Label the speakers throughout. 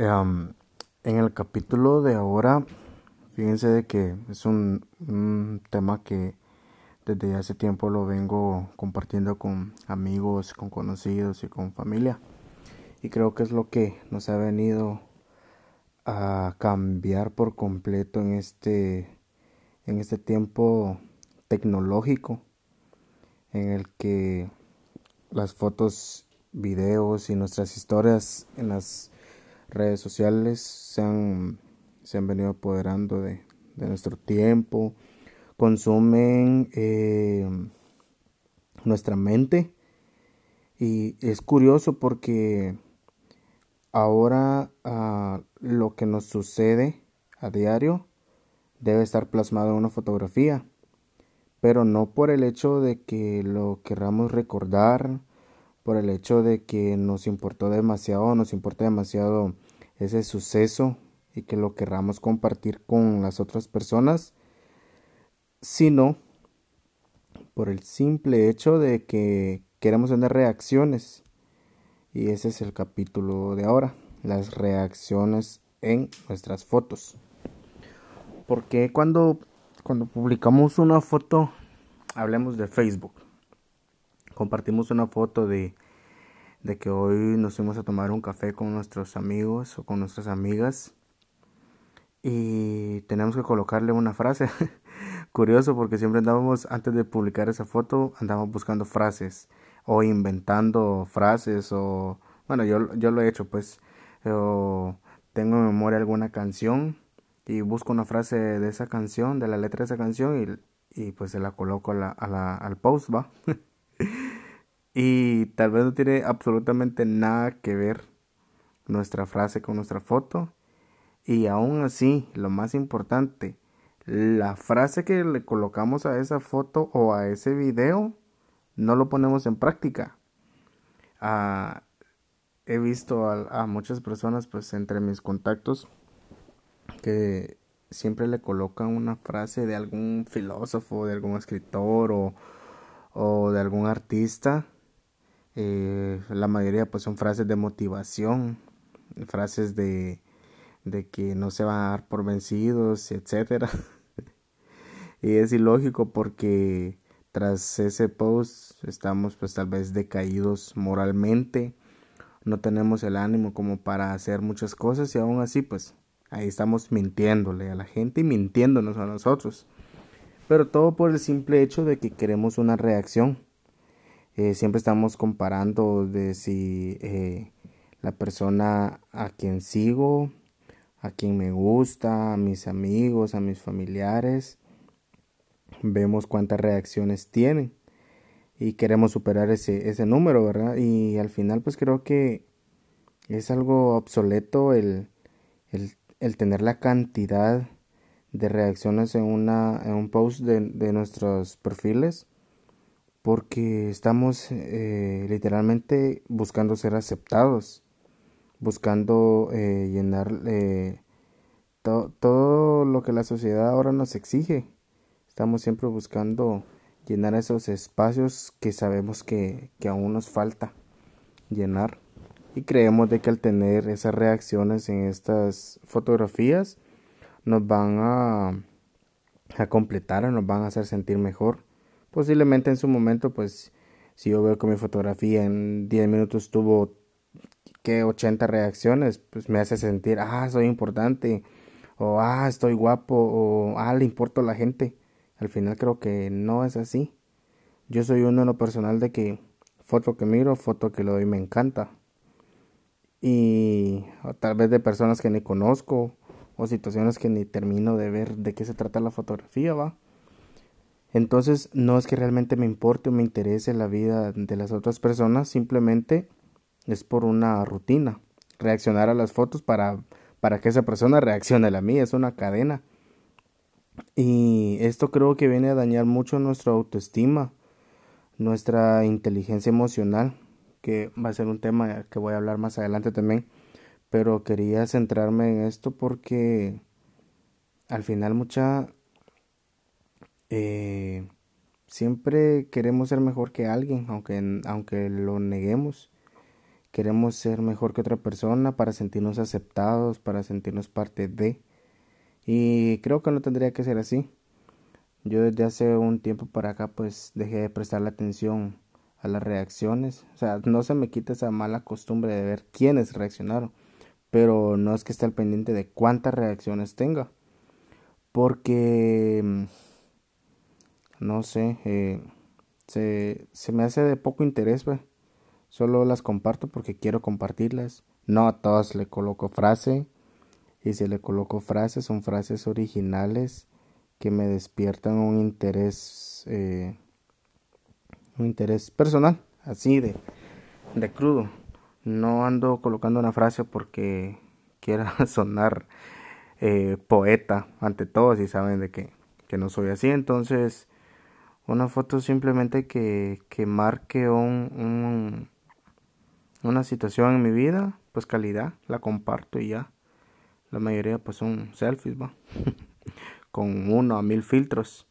Speaker 1: en el capítulo de ahora, fíjense de que es un, un, tema que desde hace tiempo lo vengo compartiendo con amigos, con conocidos y con familia. Y creo que es lo que nos ha venido a cambiar por completo en este, en este tiempo tecnológico en el que las fotos, videos y nuestras historias en las redes sociales se han, se han venido apoderando de, nuestro tiempo, consumen eh, nuestra mente. Y es curioso porque ahora ah, lo que nos sucede a diario debe estar plasmado en una fotografía, pero no por el hecho de que lo querramos recordar, por el hecho de que nos importó demasiado, nos importa demasiado ese suceso y que lo querramos compartir con las otras personas, sino por el simple hecho de que queremos tener reacciones. Y ese es el capítulo de ahora, las reacciones en nuestras fotos. Porque cuando, cuando publicamos una foto, hablemos de Facebook, compartimos una foto de, de que hoy nos fuimos a tomar un café con nuestros amigos o con nuestras amigas y tenemos que colocarle una frase. Curioso porque siempre andábamos, antes de publicar esa foto, andábamos buscando frases o inventando frases o, bueno, yo, yo lo he hecho pues, tengo en memoria alguna canción y busco una frase de esa canción, de la letra de esa canción y, y pues se la coloco a la, a la, al post, va. y tal vez no tiene absolutamente nada que ver nuestra frase con nuestra foto. Y aún así, lo más importante, la frase que le colocamos a esa foto o a ese video, no lo ponemos en práctica. Ah, he visto a, a, muchas personas, pues entre mis contactos, que siempre le colocan una frase de algún filósofo, de algún escritor o, o de algún artista. Eh, la mayoría pues son frases de motivación, frases de, de que no se van a dar por vencidos, etcétera. y es ilógico porque tras ese post estamos pues tal vez decaídos moralmente, no tenemos el ánimo como para hacer muchas cosas y aún así pues ahí estamos mintiéndole a la gente y mintiéndonos a nosotros pero todo por el simple hecho de que queremos una reacción. Eh, siempre estamos comparando de si eh, la persona a quien sigo, a quien me gusta, a mis amigos, a mis familiares, vemos cuántas reacciones tienen y queremos superar ese, ese número, ¿verdad? Y al final pues creo que es algo obsoleto el, el, el tener la cantidad de reacciones en, una, en un post de, de nuestros perfiles porque estamos eh, literalmente buscando ser aceptados, buscando eh, llenar eh, todo lo que la sociedad ahora nos exige. Estamos siempre buscando llenar esos espacios que sabemos que, que aún nos falta llenar. Y creemos de que al tener esas reacciones en estas fotografías, nos van a, a completar nos van a hacer sentir mejor. Posiblemente en su momento, pues, si yo veo que mi fotografía en 10 minutos tuvo que 80 reacciones, pues me hace sentir, ah, soy importante, o ah, estoy guapo, o ah, le importo a la gente. Al final creo que no es así. Yo soy uno en lo personal de que foto que miro, foto que le doy me encanta. Y tal vez de personas que ni conozco, o situaciones que ni termino de ver de qué se trata la fotografía, va. Entonces no es que realmente me importe o me interese la vida de las otras personas, simplemente es por una rutina. Reaccionar a las fotos para, para que esa persona reaccione a la mía, es una cadena. Y esto creo que viene a dañar mucho nuestra autoestima, nuestra inteligencia emocional, que va a ser un tema que voy a hablar más adelante también pero quería centrarme en esto porque al final mucha eh, siempre queremos ser mejor que alguien aunque aunque lo neguemos queremos ser mejor que otra persona para sentirnos aceptados, para sentirnos parte de. Y creo que no tendría que ser así. Yo desde hace un tiempo para acá pues dejé de prestarle atención a las reacciones. O sea, no se me quita esa mala costumbre de ver quiénes reaccionaron. Pero no es que esté al pendiente de cuántas reacciones tenga. Porque, mm, no sé, eh, se, se, me hace de poco interés. Solo las comparto porque quiero compartirlas. No a todas le coloco frase. Y si le coloco frases, son frases originales que me despiertan un interés, eh, un interés personal, así de, de crudo. No ando colocando una frase porque quiera sonar eh, poeta ante todos y saben de que, que no soy así. Entonces, una foto simplemente que, que marque un, un, una situación en mi vida, pues calidad, la comparto y ya. La mayoría pues son selfies, va. Con uno a mil filtros.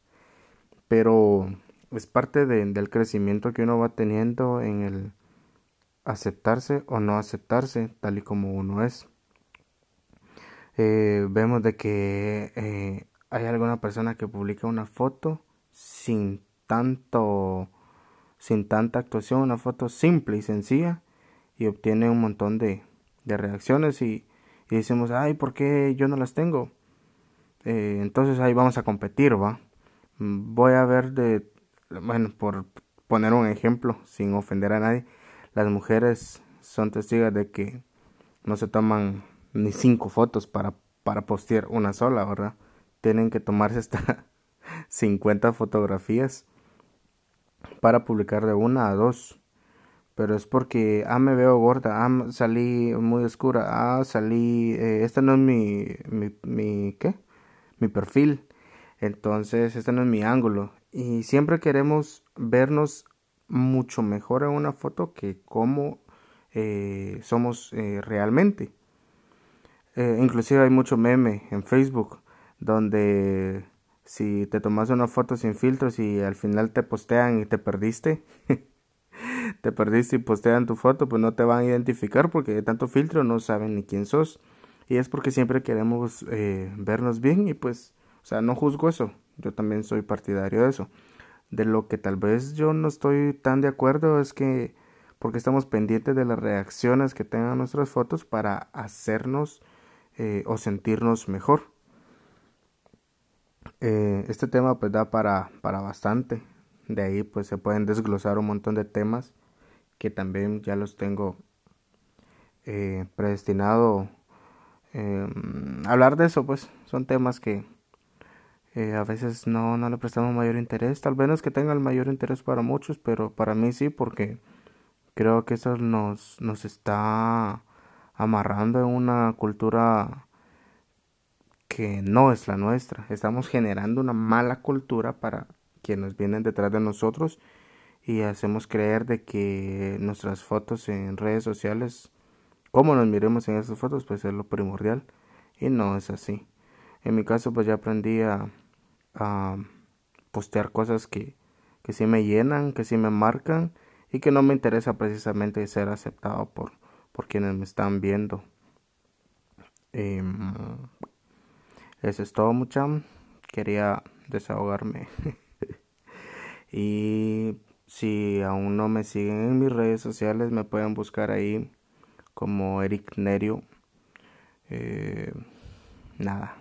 Speaker 1: Pero es parte de, del crecimiento que uno va teniendo en el aceptarse o no aceptarse tal y como uno es. Eh, vemos de que eh, hay alguna persona que publica una foto sin tanto sin tanta actuación, una foto simple y sencilla y obtiene un montón de, de reacciones y, decimos, ay, ¿por qué yo no las tengo? Eh, entonces ahí vamos a competir, ¿va? Voy a ver de, bueno, por poner un ejemplo, sin ofender a nadie, las mujeres son testigos de que no se toman ni cinco fotos para, para postear una sola, ¿verdad? Tienen que tomarse hasta 50 fotografías para publicar de una a dos pero es porque, ah, me veo gorda, ah, salí muy oscura, ah, salí, eh, este no es mi, mi, mi, ¿qué? Mi perfil, entonces este no es mi ángulo. Y siempre queremos vernos mucho mejor en una foto que como eh, somos eh, realmente. inclusive hay mucho meme en Facebook donde si te tomas una foto sin filtros y al final te postean y te perdiste, te perdiste y postean tu foto, pues no te van a identificar porque de tanto filtro no saben ni quién sos. Y es porque siempre queremos eh, vernos bien y pues, o sea, no juzgo eso. Yo también soy partidario de eso. De lo que tal vez yo no estoy tan de acuerdo es que porque estamos pendientes de las reacciones que tengan nuestras fotos para hacernos eh, o sentirnos mejor. Eh, este tema pues da para, para bastante. De ahí pues se pueden desglosar un montón de temas que también ya los tengo eh, predestinado eh, hablar de eso pues son temas que eh, a veces no, no le prestamos mayor interés tal vez no es que tenga el mayor interés para muchos pero para mí sí porque creo que eso nos, nos está amarrando en una cultura que no es la nuestra estamos generando una mala cultura para quienes vienen detrás de nosotros y hacemos creer de que nuestras fotos en redes sociales, como nos miremos en esas fotos, pues es lo primordial y no es así. En mi caso pues ya aprendí a, postear cosas que, que sí me llenan, que sí me marcan y que no me interesa precisamente ser aceptado por, por quienes me están viendo. Em, eso es todo mucha. Quería desahogarme. y si aún no me siguen en mis redes sociales, me pueden buscar ahí como Eric Nerio. Eh, nada,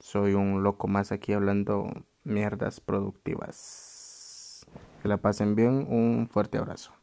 Speaker 1: soy un loco más aquí hablando mierdas productivas. Que la pasen bien, un fuerte abrazo.